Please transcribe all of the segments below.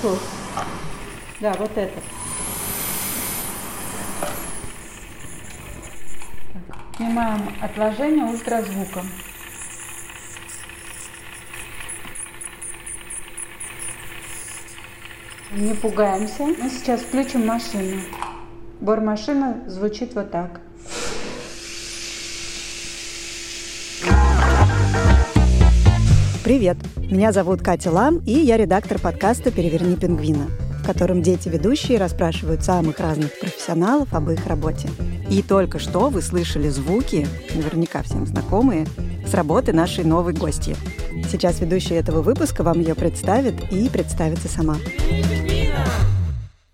Отсос. Да, вот этот. Снимаем отложение ультразвуком. Не пугаемся. Мы сейчас включим машину. Бор машины звучит вот так. Привет! Меня зовут Катя Лам, и я редактор подкаста «Переверни пингвина», в котором дети-ведущие расспрашивают самых разных профессионалов об их работе. И только что вы слышали звуки, наверняка всем знакомые, с работы нашей новой гости. Сейчас ведущая этого выпуска вам ее представит и представится сама.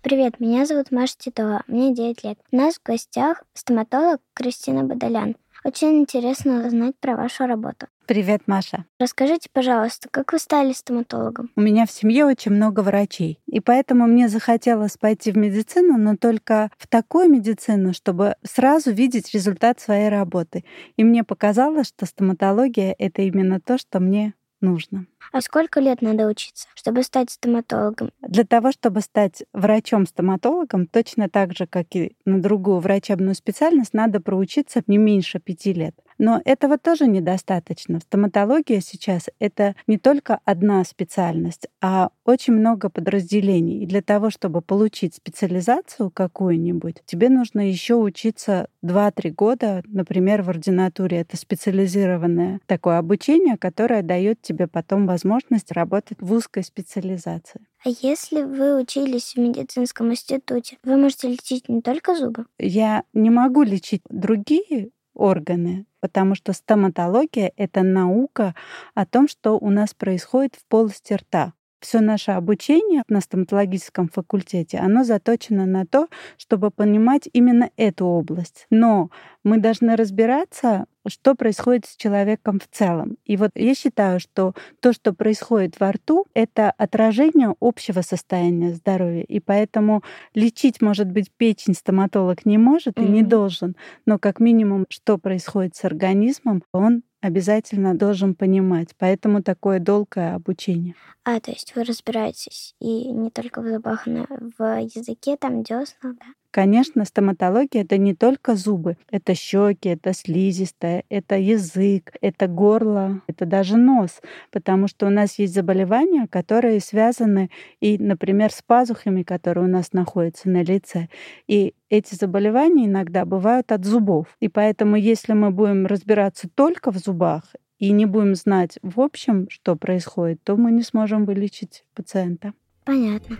Привет, меня зовут Маша Титова, мне 9 лет. У нас в гостях стоматолог Кристина Бадалян. Очень интересно узнать про вашу работу. Привет, Маша. Расскажите, пожалуйста, как вы стали стоматологом? У меня в семье очень много врачей, и поэтому мне захотелось пойти в медицину, но только в такую медицину, чтобы сразу видеть результат своей работы. И мне показалось, что стоматология — это именно то, что мне нужно. А сколько лет надо учиться, чтобы стать стоматологом? Для того, чтобы стать врачом-стоматологом, точно так же, как и на другую врачебную специальность, надо проучиться не меньше пяти лет. Но этого тоже недостаточно. Стоматология сейчас — это не только одна специальность, а очень много подразделений. И для того, чтобы получить специализацию какую-нибудь, тебе нужно еще учиться 2-3 года, например, в ординатуре. Это специализированное такое обучение, которое дает тебе потом возможность работать в узкой специализации. А если вы учились в медицинском институте, вы можете лечить не только зубы? Я не могу лечить другие органы, потому что стоматология — это наука о том, что у нас происходит в полости рта. Все наше обучение на стоматологическом факультете, оно заточено на то, чтобы понимать именно эту область. Но мы должны разбираться, что происходит с человеком в целом. И вот я считаю, что то, что происходит во рту, это отражение общего состояния здоровья. И поэтому лечить, может быть, печень стоматолог не может mm-hmm. и не должен, но как минимум, что происходит с организмом, он обязательно должен понимать. Поэтому такое долгое обучение. А, то есть вы разбираетесь и не только в зубах, но в языке, там десна, да? Конечно, стоматология это не только зубы, это щеки, это слизистая, это язык, это горло, это даже нос, потому что у нас есть заболевания, которые связаны и, например, с пазухами, которые у нас находятся на лице. И эти заболевания иногда бывают от зубов. И поэтому, если мы будем разбираться только в зубах и не будем знать в общем, что происходит, то мы не сможем вылечить пациента. Понятно.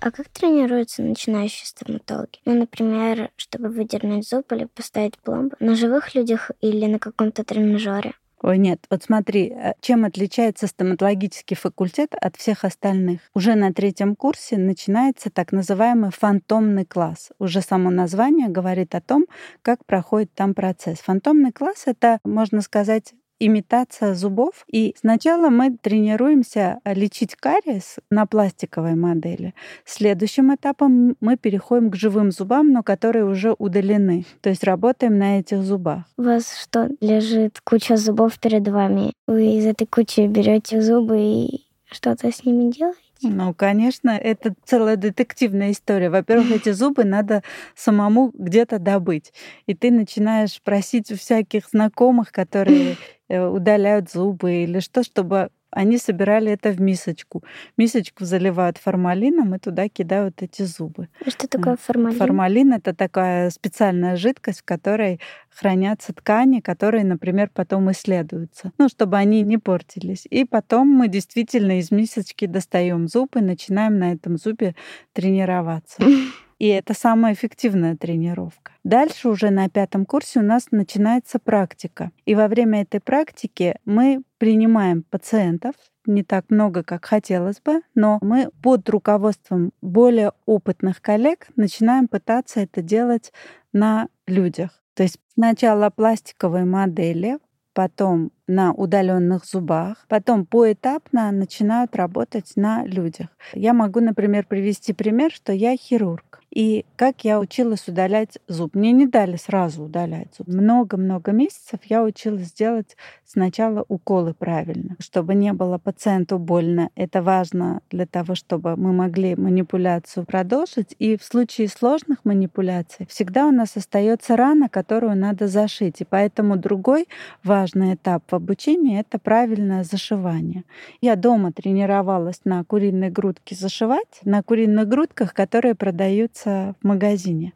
А как тренируются начинающие стоматологи? Ну, например, чтобы выдернуть зуб или поставить пломбу на живых людях или на каком-то тренажере? Ой, нет, вот смотри, э, чем отличается стоматологический факультет от всех остальных? Уже на третьем курсе начинается так называемый фантомный класс. Уже само название говорит о том, как проходит там процесс. Фантомный класс — это, можно сказать, имитация зубов. И сначала мы тренируемся лечить кариес на пластиковой модели. Следующим этапом мы переходим к живым зубам, но которые уже удалены. То есть работаем на этих зубах. У вас что, лежит куча зубов перед вами? Вы из этой кучи берете зубы и что-то с ними делаете? Ну, конечно, это целая детективная история. Во-первых, эти зубы надо самому где-то добыть. И ты начинаешь просить у всяких знакомых, которые э, удаляют зубы или что, чтобы они собирали это в мисочку. Мисочку заливают формалином и туда кидают эти зубы. А что такое формалин? Формалин — это такая специальная жидкость, в которой хранятся ткани, которые, например, потом исследуются, ну, чтобы они не портились. И потом мы действительно из мисочки достаем зуб и начинаем на этом зубе тренироваться. И это самая эффективная тренировка. Дальше уже на пятом курсе у нас начинается практика. И во время этой практики мы принимаем пациентов, не так много, как хотелось бы, но мы под руководством более опытных коллег начинаем пытаться это делать на людях. То есть сначала пластиковые модели, потом на удаленных зубах, потом поэтапно начинают работать на людях. Я могу, например, привести пример, что я хирург. И как я училась удалять зуб. Мне не дали сразу удалять зуб. Много-много месяцев я училась делать сначала уколы правильно, чтобы не было пациенту больно. Это важно для того, чтобы мы могли манипуляцию продолжить. И в случае сложных манипуляций всегда у нас остается рана, которую надо зашить. И поэтому другой важный этап в обучении — это правильное зашивание. Я дома тренировалась на куриной грудке зашивать, на куриных грудках, которые продаются в магазине.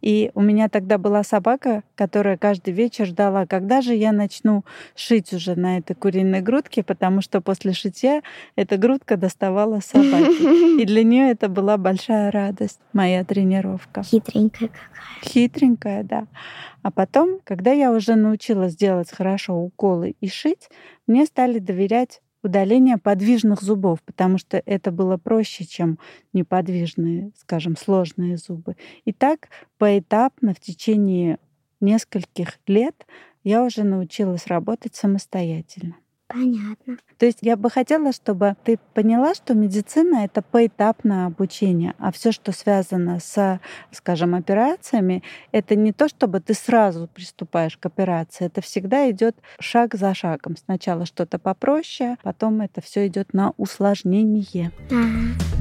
И у меня тогда была собака, которая каждый вечер ждала, когда же я начну шить уже на этой куриной грудке, потому что после шитья эта грудка доставала собаке. И для нее это была большая радость, моя тренировка. Хитренькая какая. Хитренькая, да. А потом, когда я уже научилась делать хорошо уколы и шить, мне стали доверять удаление подвижных зубов, потому что это было проще, чем неподвижные, скажем, сложные зубы. И так поэтапно в течение нескольких лет я уже научилась работать самостоятельно. Понятно. То есть я бы хотела, чтобы ты поняла, что медицина — это поэтапное обучение, а все, что связано с, скажем, операциями, это не то, чтобы ты сразу приступаешь к операции, это всегда идет шаг за шагом. Сначала что-то попроще, потом это все идет на усложнение. Ага.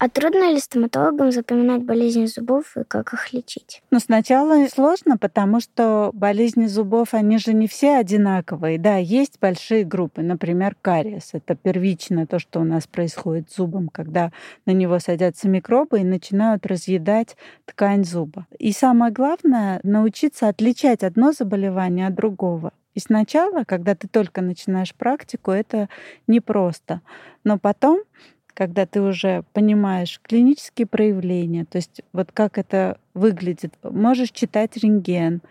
А трудно ли стоматологам запоминать болезни зубов и как их лечить? Ну, сначала сложно, потому что болезни зубов, они же не все одинаковые. Да, есть большие группы, например, кариес. Это первичное то, что у нас происходит с зубом, когда на него садятся микробы и начинают разъедать ткань зуба. И самое главное — научиться отличать одно заболевание от другого. И сначала, когда ты только начинаешь практику, это непросто. Но потом когда ты уже понимаешь клинические проявления, то есть вот как это выглядит, можешь читать рентген,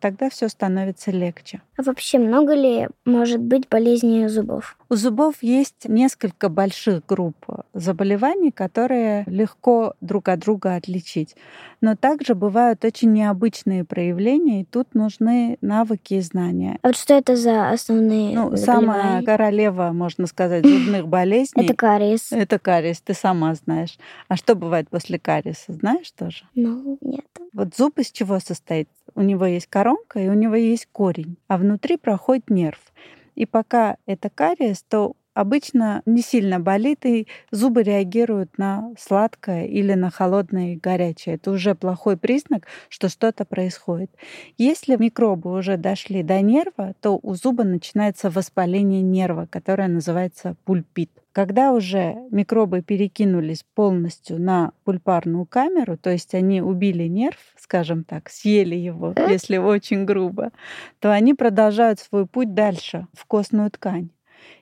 тогда все становится легче. А вообще много ли может быть болезней зубов? У зубов есть несколько больших групп заболеваний, которые легко друг от друга отличить. Но также бывают очень необычные проявления, и тут нужны навыки и знания. А вот что это за основные Ну, самая королева, можно сказать, зубных болезней. Это кариес. Это кариес, ты сама знаешь. А что бывает после кариеса, знаешь тоже? Ну, нет. Вот зуб из чего состоит? У него есть коронка и у него есть корень, а внутри проходит нерв. И пока это кариес, то обычно не сильно болит, и зубы реагируют на сладкое или на холодное и горячее. Это уже плохой признак, что что-то происходит. Если микробы уже дошли до нерва, то у зуба начинается воспаление нерва, которое называется пульпит. Когда уже микробы перекинулись полностью на пульпарную камеру, то есть они убили нерв, скажем так, съели его, если очень грубо, то они продолжают свой путь дальше, в костную ткань.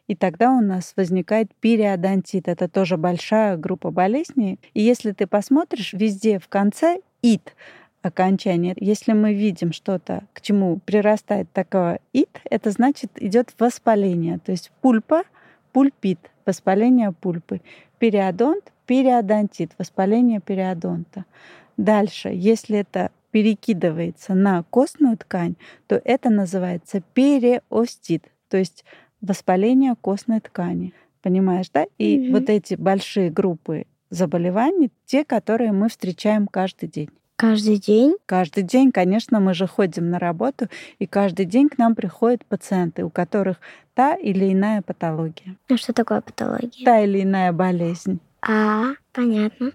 И тогда у нас возникает периодонтит. Это тоже большая группа болезней. И если ты посмотришь, везде в конце ит окончание. Если мы видим что-то, к чему прирастает такое ит, это значит идет воспаление. То есть пульпа, пульпит, воспаление пульпы. Периодонт, периодонтит, воспаление периодонта. Дальше, если это перекидывается на костную ткань, то это называется периостит, то есть воспаление костной ткани. Понимаешь, да? И mm-hmm. вот эти большие группы заболеваний, те, которые мы встречаем каждый день. Каждый день? Каждый день, конечно, мы же ходим на работу, и каждый день к нам приходят пациенты, у которых та или иная патология. А что такое патология? Та или иная болезнь. А, понятно.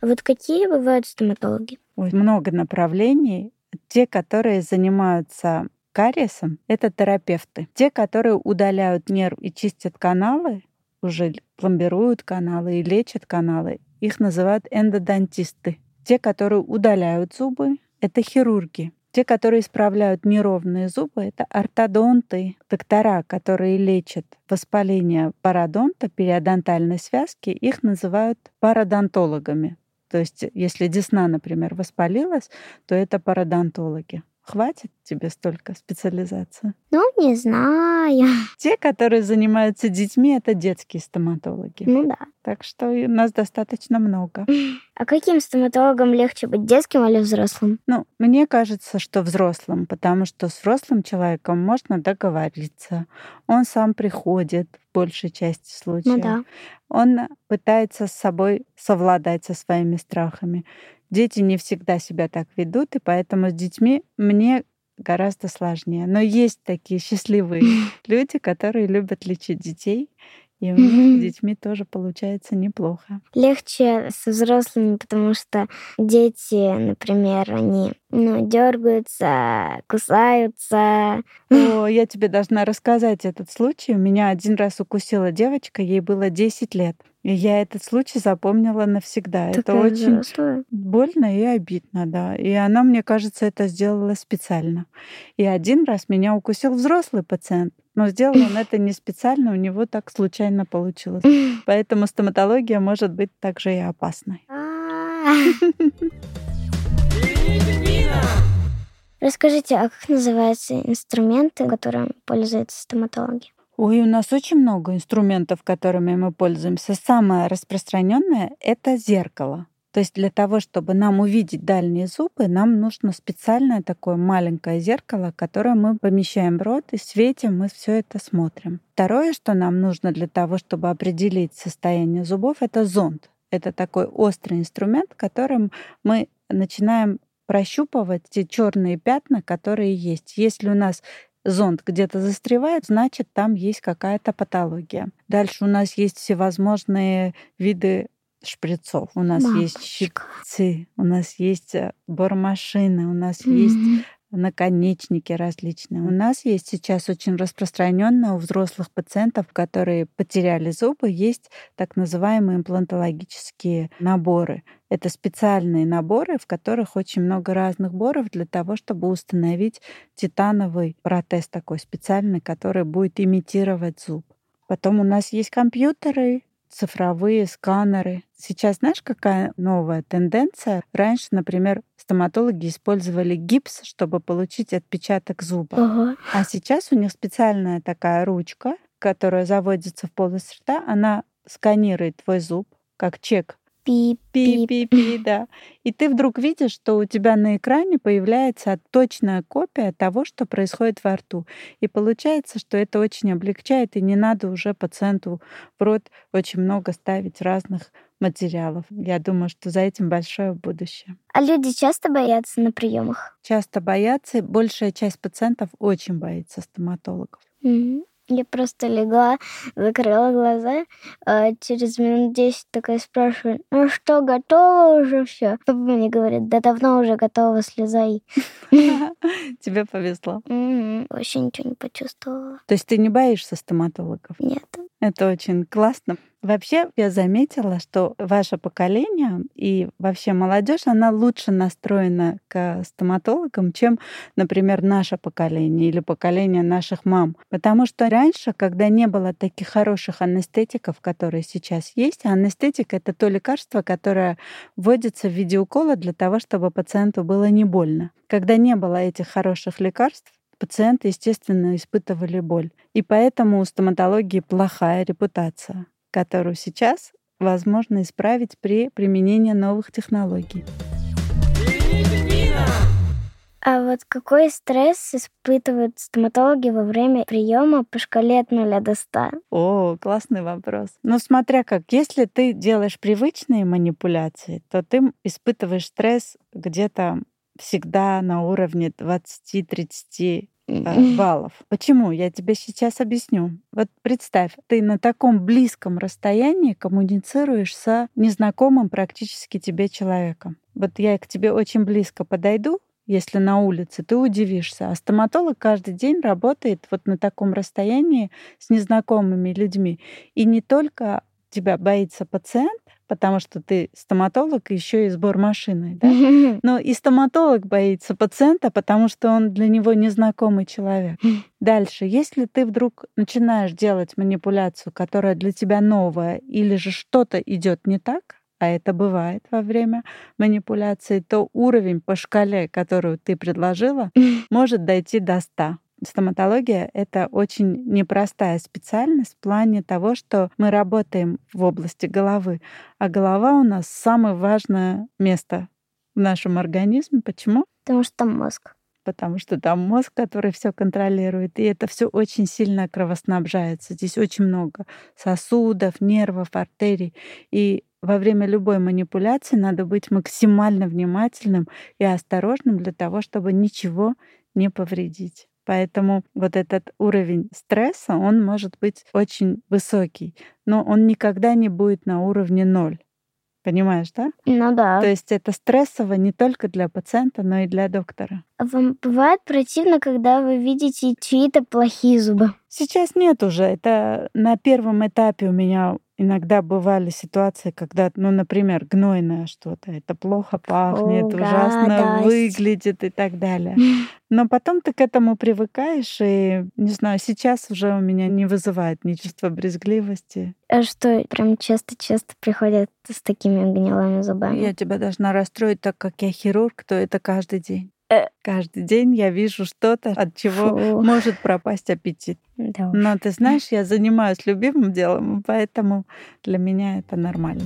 Вот какие бывают стоматологи? Ой, много направлений. Те, которые занимаются кариесом, это терапевты. Те, которые удаляют нерв и чистят каналы, уже пломбируют каналы и лечат каналы, их называют эндодонтисты. Те, которые удаляют зубы, это хирурги. Те, которые исправляют неровные зубы, это ортодонты, доктора, которые лечат воспаление пародонта, периодонтальной связки, их называют пародонтологами. То есть, если десна, например, воспалилась, то это пародонтологи. Хватит тебе столько специализации? Ну, не знаю. Те, которые занимаются детьми, это детские стоматологи. Ну да. Так что у нас достаточно много. А каким стоматологом легче быть, детским или взрослым? Ну, мне кажется, что взрослым, потому что с взрослым человеком можно договориться. Он сам приходит в большей части случаев. Ну да. Он пытается с собой совладать со своими страхами. Дети не всегда себя так ведут, и поэтому с детьми мне гораздо сложнее. Но есть такие счастливые люди, которые любят лечить детей, и у них с детьми тоже получается неплохо. Легче со взрослыми, потому что дети, например, они ну, дергаются, кусаются. О, я тебе должна рассказать этот случай. У меня один раз укусила девочка, ей было 10 лет. И я этот случай запомнила навсегда. Такая это очень взрослая. больно и обидно, да. И она, мне кажется, это сделала специально. И один раз меня укусил взрослый пациент. Но сделал он это не специально, у него так случайно получилось. Поэтому стоматология может быть также и опасной. Расскажите, а как называются инструменты, которыми пользуются стоматологи? Ой, у нас очень много инструментов, которыми мы пользуемся. Самое распространенное это зеркало. То есть для того, чтобы нам увидеть дальние зубы, нам нужно специальное такое маленькое зеркало, которое мы помещаем в рот и светим, мы все это смотрим. Второе, что нам нужно для того, чтобы определить состояние зубов, это зонд. Это такой острый инструмент, которым мы начинаем прощупывать те черные пятна, которые есть. Если у нас зонд где-то застревает, значит, там есть какая-то патология. Дальше у нас есть всевозможные виды шприцов. У нас есть Мамочка. щипцы, у нас есть э, бормашины, у нас есть Мгм. Наконечники различные. У нас есть сейчас очень распространенно у взрослых пациентов, которые потеряли зубы, есть так называемые имплантологические наборы. Это специальные наборы, в которых очень много разных боров для того, чтобы установить титановый протез такой специальный, который будет имитировать зуб. Потом у нас есть компьютеры, цифровые сканеры. Сейчас знаешь, какая новая тенденция? Раньше, например, стоматологи использовали гипс, чтобы получить отпечаток зуба. Ого. А сейчас у них специальная такая ручка, которая заводится в полость рта, она сканирует твой зуб, как чек. Пи-пи-пи, да. И ты вдруг видишь, что у тебя на экране появляется точная копия того, что происходит во рту. И получается, что это очень облегчает, и не надо уже пациенту в рот очень много ставить разных материалов. Я думаю, что за этим большое будущее. А люди часто боятся на приемах? Часто боятся, большая часть пациентов очень боится стоматологов. Мгм. Я просто легла, закрыла глаза, а через минут 10 такая спрашиваю, ну что, готово уже все? Папа мне говорит, да давно уже готово, слезай. Тебе повезло. Вообще ничего не почувствовала. То есть ты не боишься стоматологов? Нет. Это очень классно. Вообще, я заметила, что ваше поколение и вообще молодежь, она лучше настроена к стоматологам, чем, например, наше поколение или поколение наших мам. Потому что раньше, когда не было таких хороших анестетиков, которые сейчас есть, а анестетик — это то лекарство, которое вводится в виде укола для того, чтобы пациенту было не больно. Когда не было этих хороших лекарств, пациенты, естественно, испытывали боль. И поэтому у стоматологии плохая репутация, которую сейчас возможно исправить при применении новых технологий. А вот какой стресс испытывают стоматологи во время приема по шкале от 0 до 100? О, классный вопрос. Ну, смотря как, если ты делаешь привычные манипуляции, то ты испытываешь стресс где-то всегда на уровне 20-30 э, баллов. Почему? Я тебе сейчас объясню. Вот представь, ты на таком близком расстоянии коммуницируешь с незнакомым практически тебе человеком. Вот я к тебе очень близко подойду, если на улице, ты удивишься. А стоматолог каждый день работает вот на таком расстоянии с незнакомыми людьми. И не только тебя боится пациент, потому что ты стоматолог, еще и сбор машины, да? Но и стоматолог боится пациента, потому что он для него незнакомый человек. Дальше, если ты вдруг начинаешь делать манипуляцию, которая для тебя новая, или же что-то идет не так, а это бывает во время манипуляции, то уровень по шкале, которую ты предложила, может дойти до 100. Стоматология — это очень непростая специальность в плане того, что мы работаем в области головы, а голова у нас самое важное место в нашем организме. Почему? Потому что там мозг. Потому что там мозг, который все контролирует, и это все очень сильно кровоснабжается. Здесь очень много сосудов, нервов, артерий. И во время любой манипуляции надо быть максимально внимательным и осторожным для того, чтобы ничего не повредить. Поэтому вот этот уровень стресса, он может быть очень высокий, но он никогда не будет на уровне ноль. Понимаешь, да? Ну да. То есть это стрессово не только для пациента, но и для доктора. А вам бывает противно, когда вы видите чьи-то плохие зубы? Сейчас нет уже. Это на первом этапе у меня иногда бывали ситуации, когда, ну, например, гнойное что-то, это плохо пахнет, О, ужасно гадость. выглядит и так далее. Но потом ты к этому привыкаешь, и, не знаю, сейчас уже у меня не вызывает ни чувства брезгливости. А что, прям часто-часто приходят с такими гнилыми зубами? Я тебя должна расстроить, так как я хирург, то это каждый день. Э. Каждый день я вижу что-то, от чего Фу. может пропасть аппетит. Да Но ты знаешь, я занимаюсь любимым делом, поэтому для меня это нормально.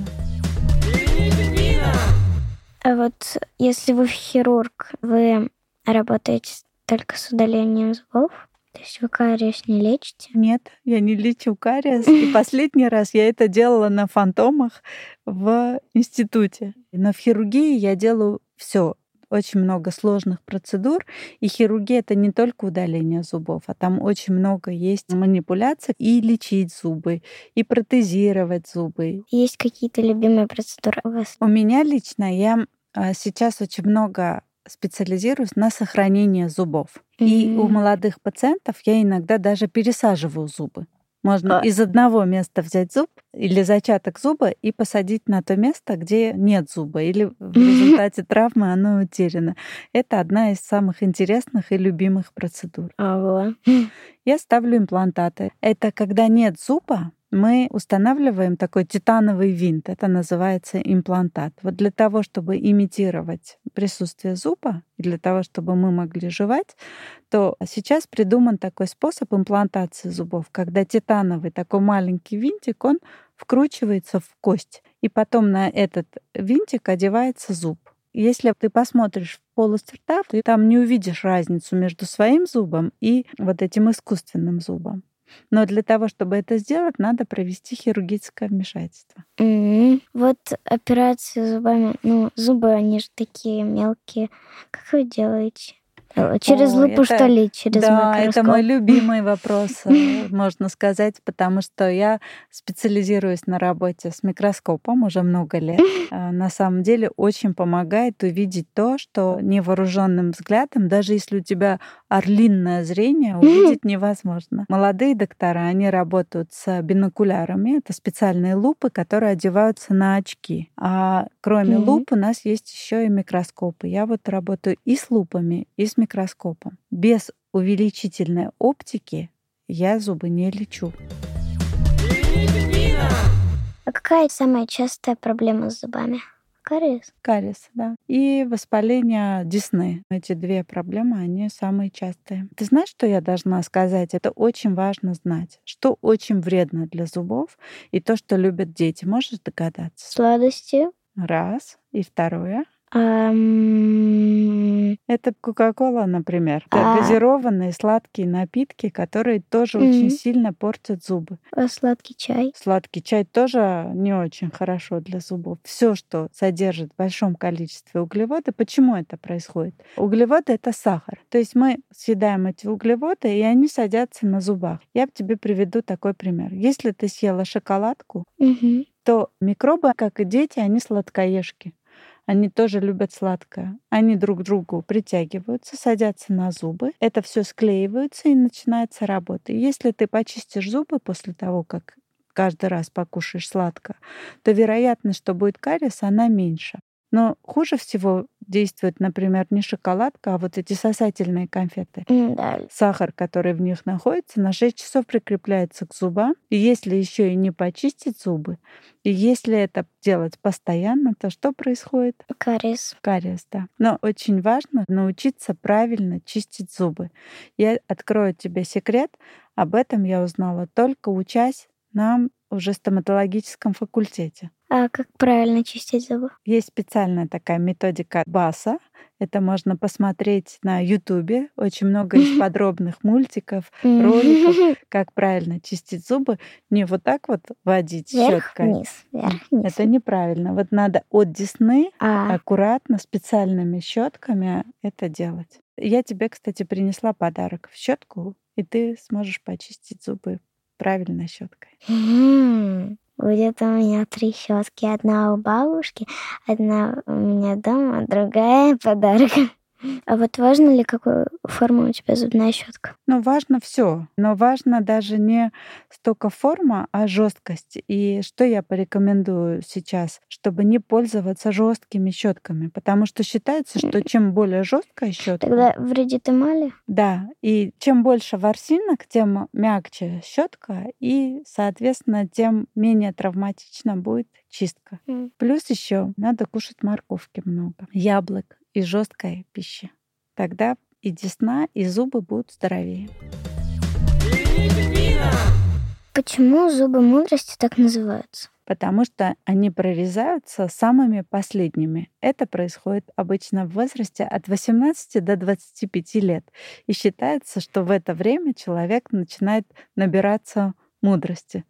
А вот если вы хирург, вы работаете только с удалением зубов? То есть вы кариес не лечите? Нет, я не лечу кариес. И последний раз я это делала на фантомах в институте. Но в хирургии я делаю все очень много сложных процедур. И хирургия — это не только удаление зубов, а там очень много есть манипуляций и лечить зубы, и протезировать зубы. Есть какие-то любимые процедуры у вас? У меня лично я а, сейчас очень много специализируюсь на сохранении зубов. Mm-hmm. И у молодых пациентов я иногда даже пересаживаю зубы. Можно а. из одного места взять зуб или зачаток зуба и посадить на то место, где нет зуба, или в результате травмы оно утеряно. Это одна из самых интересных и любимых процедур. Ага. Я ставлю имплантаты. Это когда нет зуба, мы устанавливаем такой титановый винт. Это называется имплантат. Вот для того, чтобы имитировать присутствие зуба, и для того, чтобы мы могли жевать, то сейчас придуман такой способ имплантации зубов, когда титановый такой маленький винтик, он вкручивается в кость, и потом на этот винтик одевается зуб. Если ты посмотришь в полость рта, ты там не увидишь разницу между своим зубом и вот этим искусственным зубом. Но для того, чтобы это сделать, надо провести хирургическое вмешательство. Mm-hmm. Вот операции зубами, ну, зубы, они же такие мелкие. Как вы делаете? Э, через О, лупу, это, что ли? Через да, микроскоп? это мой любимый вопрос, э, можно сказать, потому что я специализируюсь на работе с микроскопом уже много лет. А, на самом деле очень помогает увидеть то, что невооруженным взглядом, даже если у тебя орлинное зрение, увидеть невозможно. Молодые доктора, они работают с бинокулярами. Это специальные лупы, которые одеваются на очки. А кроме луп у нас есть еще и микроскопы. Я вот работаю и с лупами, и с микроскопом. Без увеличительной оптики я зубы не лечу. А какая самая частая проблема с зубами? Кариес? Кариес, да. И воспаление десны. Эти две проблемы, они самые частые. Ты знаешь, что я должна сказать? Это очень важно знать. Что очень вредно для зубов и то, что любят дети. Можешь догадаться? Сладости. Раз. И второе. Um... Это Кока-Кола, например. Это а... газированные сладкие напитки, которые тоже mm-hmm. очень сильно портят зубы. А сладкий чай? Сладкий чай тоже не очень хорошо для зубов. Все, что содержит в большом количестве углеводы, почему это происходит? Углеводы это сахар. То есть мы съедаем эти углеводы, и они садятся на зубах. Я тебе приведу такой пример. Если ты съела шоколадку, mm-hmm. то микробы, как и дети, они сладкоежки они тоже любят сладкое. Они друг к другу притягиваются, садятся на зубы. Это все склеивается и начинается работа. Если ты почистишь зубы после того, как каждый раз покушаешь сладко, то вероятность, что будет кариес, она меньше. Но хуже всего действует, например, не шоколадка, а вот эти сосательные конфеты. Да. Сахар, который в них находится, на 6 часов прикрепляется к зубам. И если еще и не почистить зубы, и если это делать постоянно, то что происходит? Кариес. Кариес, да. Но очень важно научиться правильно чистить зубы. Я открою тебе секрет. Об этом я узнала только учась на уже стоматологическом факультете. А как правильно чистить зубы? Есть специальная такая методика БАСа. Это можно посмотреть на Ютубе. Очень много есть подробных мультиков, роликов, как правильно чистить зубы. Не вот так вот водить щеткой. вниз, вверх, вниз. Это неправильно. Вот надо от десны А, аккуратно специальными щетками это делать. Я тебе, кстати, принесла подарок в щетку, и ты сможешь почистить зубы правильной щеткой. Будет у меня три щетки. Одна у бабушки, одна у меня дома, другая подарок. А вот важно ли, какую форму у тебя зубная щетка? Ну, важно все, но важно даже не столько форма, а жесткость. И что я порекомендую сейчас, чтобы не пользоваться жесткими щетками, потому что считается, что чем более жесткая щетка, Тогда вредит эмали? да, и чем больше ворсинок, тем мягче щетка, и, соответственно, тем менее травматично будет чистка. М. Плюс еще надо кушать морковки много, яблок и жесткой пищи. Тогда и десна, и зубы будут здоровее. Почему зубы мудрости так называются? потому что они прорезаются самыми последними. Это происходит обычно в возрасте от 18 до 25 лет. И считается, что в это время человек начинает набираться мудрости.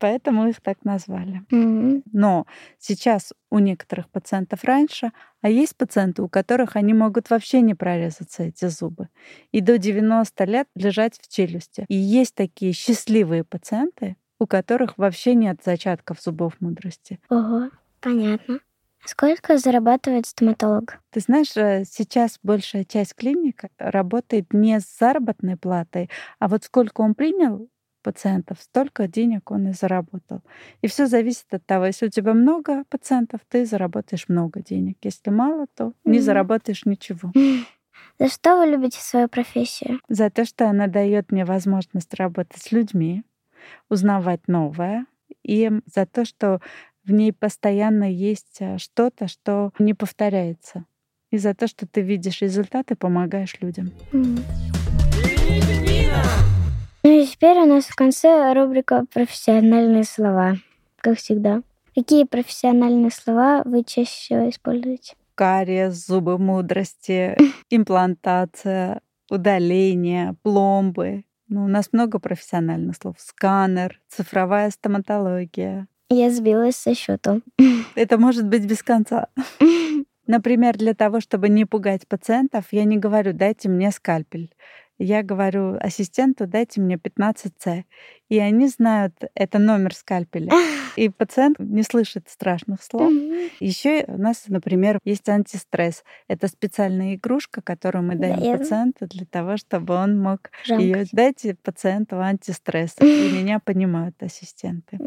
Поэтому их так назвали. М, Но сейчас у некоторых пациентов раньше, а есть пациенты, у которых они могут вообще не прорезаться, эти зубы, и до 90 лет лежать в челюсти. И есть такие счастливые пациенты, у которых вообще нет зачатков зубов мудрости. Ого, понятно. Сколько зарабатывает стоматолог? Ты знаешь, э, сейчас большая часть клиник работает не с заработной платой, а вот сколько он принял пациентов, столько денег он и заработал. И все зависит от того, если у тебя много пациентов, ты заработаешь много денег. Если мало, то не Мгм. заработаешь ничего. За что вы любите свою профессию? За то, что она дает мне возможность работать с людьми, узнавать новое, и за то, что в ней постоянно есть э, что-то, что не повторяется. И за то, что ты видишь результаты, помогаешь людям. М. Теперь у нас в конце рубрика «Профессиональные слова», как всегда. Какие профессиональные слова вы чаще всего используете? Кариес, зубы мудрости, имплантация, удаление, пломбы. Ну, у нас много профессиональных слов. Сканер, цифровая стоматология. Я сбилась со счету. Это может быть без конца. Например, для того, чтобы не пугать пациентов, я не говорю «дайте мне скальпель». Я говорю ассистенту «дайте мне 15С». И они знают, это номер скальпеля. И пациент не слышит страшных слов. Еще у нас, например, есть антистресс. Это специальная игрушка, которую мы Да, даем пациенту для того, чтобы он мог ее дайте пациенту антистресс. И меня понимают ассистенты.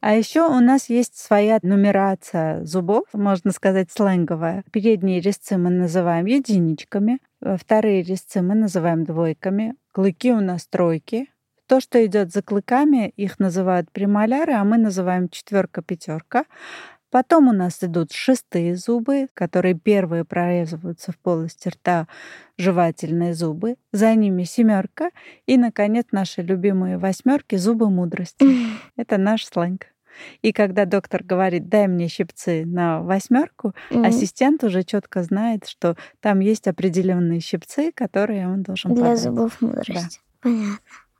А еще у нас есть своя нумерация зубов, можно сказать, сленговая. Передние резцы мы называем единичками, вторые резцы мы называем двойками, клыки у нас тройки. То, что идет за клыками, их называют премоляры, а мы называем четверка, пятерка. Потом у нас идут шестые зубы, которые первые прорезываются в полости рта, жевательные зубы. За ними семерка. И, наконец, наши любимые восьмерки зубы мудрости. Это наш сленг. И когда доктор говорит, дай мне щипцы на восьмерку, М. ассистент уже четко знает, что там есть определенные щипцы, которые он должен Для подать. зубов мудрости. Понятно.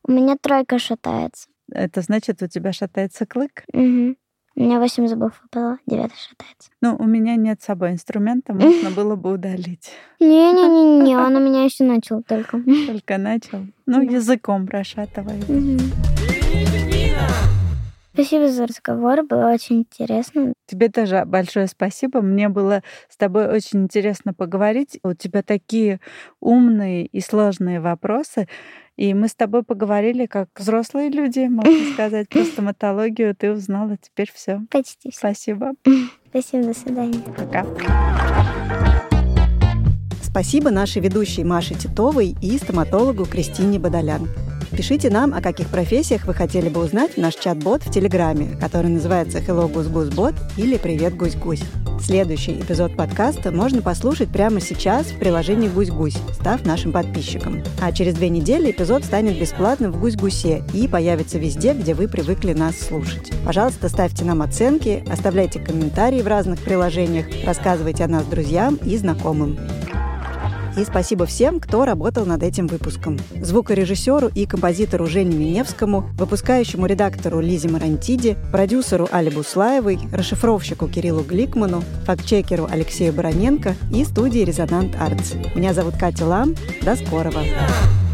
У меня тройка шатается. Это значит, у тебя шатается клык. Мгм. У меня восемь зубов выпало, девятый шатается. Ну, у меня нет с собой инструмента, можно было бы удалить. Не-не-не, он у меня еще начал только. Только начал. Ну, Да. языком прошатывает. Мгм. Спасибо за разговор, было очень интересно. Тебе тоже большое спасибо. Мне было с тобой очень интересно поговорить. У тебя такие умные и сложные вопросы. И мы с тобой поговорили как взрослые люди, можно сказать, про стоматологию. Ты узнала теперь все. Почти все. Спасибо. Спасибо, до свидания. Пока. Спасибо нашей ведущей Маше Титовой и стоматологу Кристине Бадалян. Пишите нам, о каких профессиях вы хотели бы узнать в наш чат-бот в Телеграме, который называется Hello Гусь Гусь Бот или Привет Гусь Гусь. Следующий эпизод подкаста можно послушать прямо сейчас в приложении Гусь Гусь, став нашим подписчиком. А через две недели эпизод станет бесплатным в Гусь Гусе и появится везде, где вы привыкли нас слушать. Пожалуйста, ставьте нам оценки, оставляйте комментарии в разных приложениях, рассказывайте о нас друзьям и знакомым. И спасибо всем, кто работал над этим выпуском. Звукорежиссеру и композитору Жене Миневскому, выпускающему редактору Лизе Марантиди, продюсеру Али Буслаевой, расшифровщику Кириллу Гликману, фактчекеру Алексею Бароненко и студии «Резонант Артс». Меня зовут Катя Лам. До скорого! Yeah.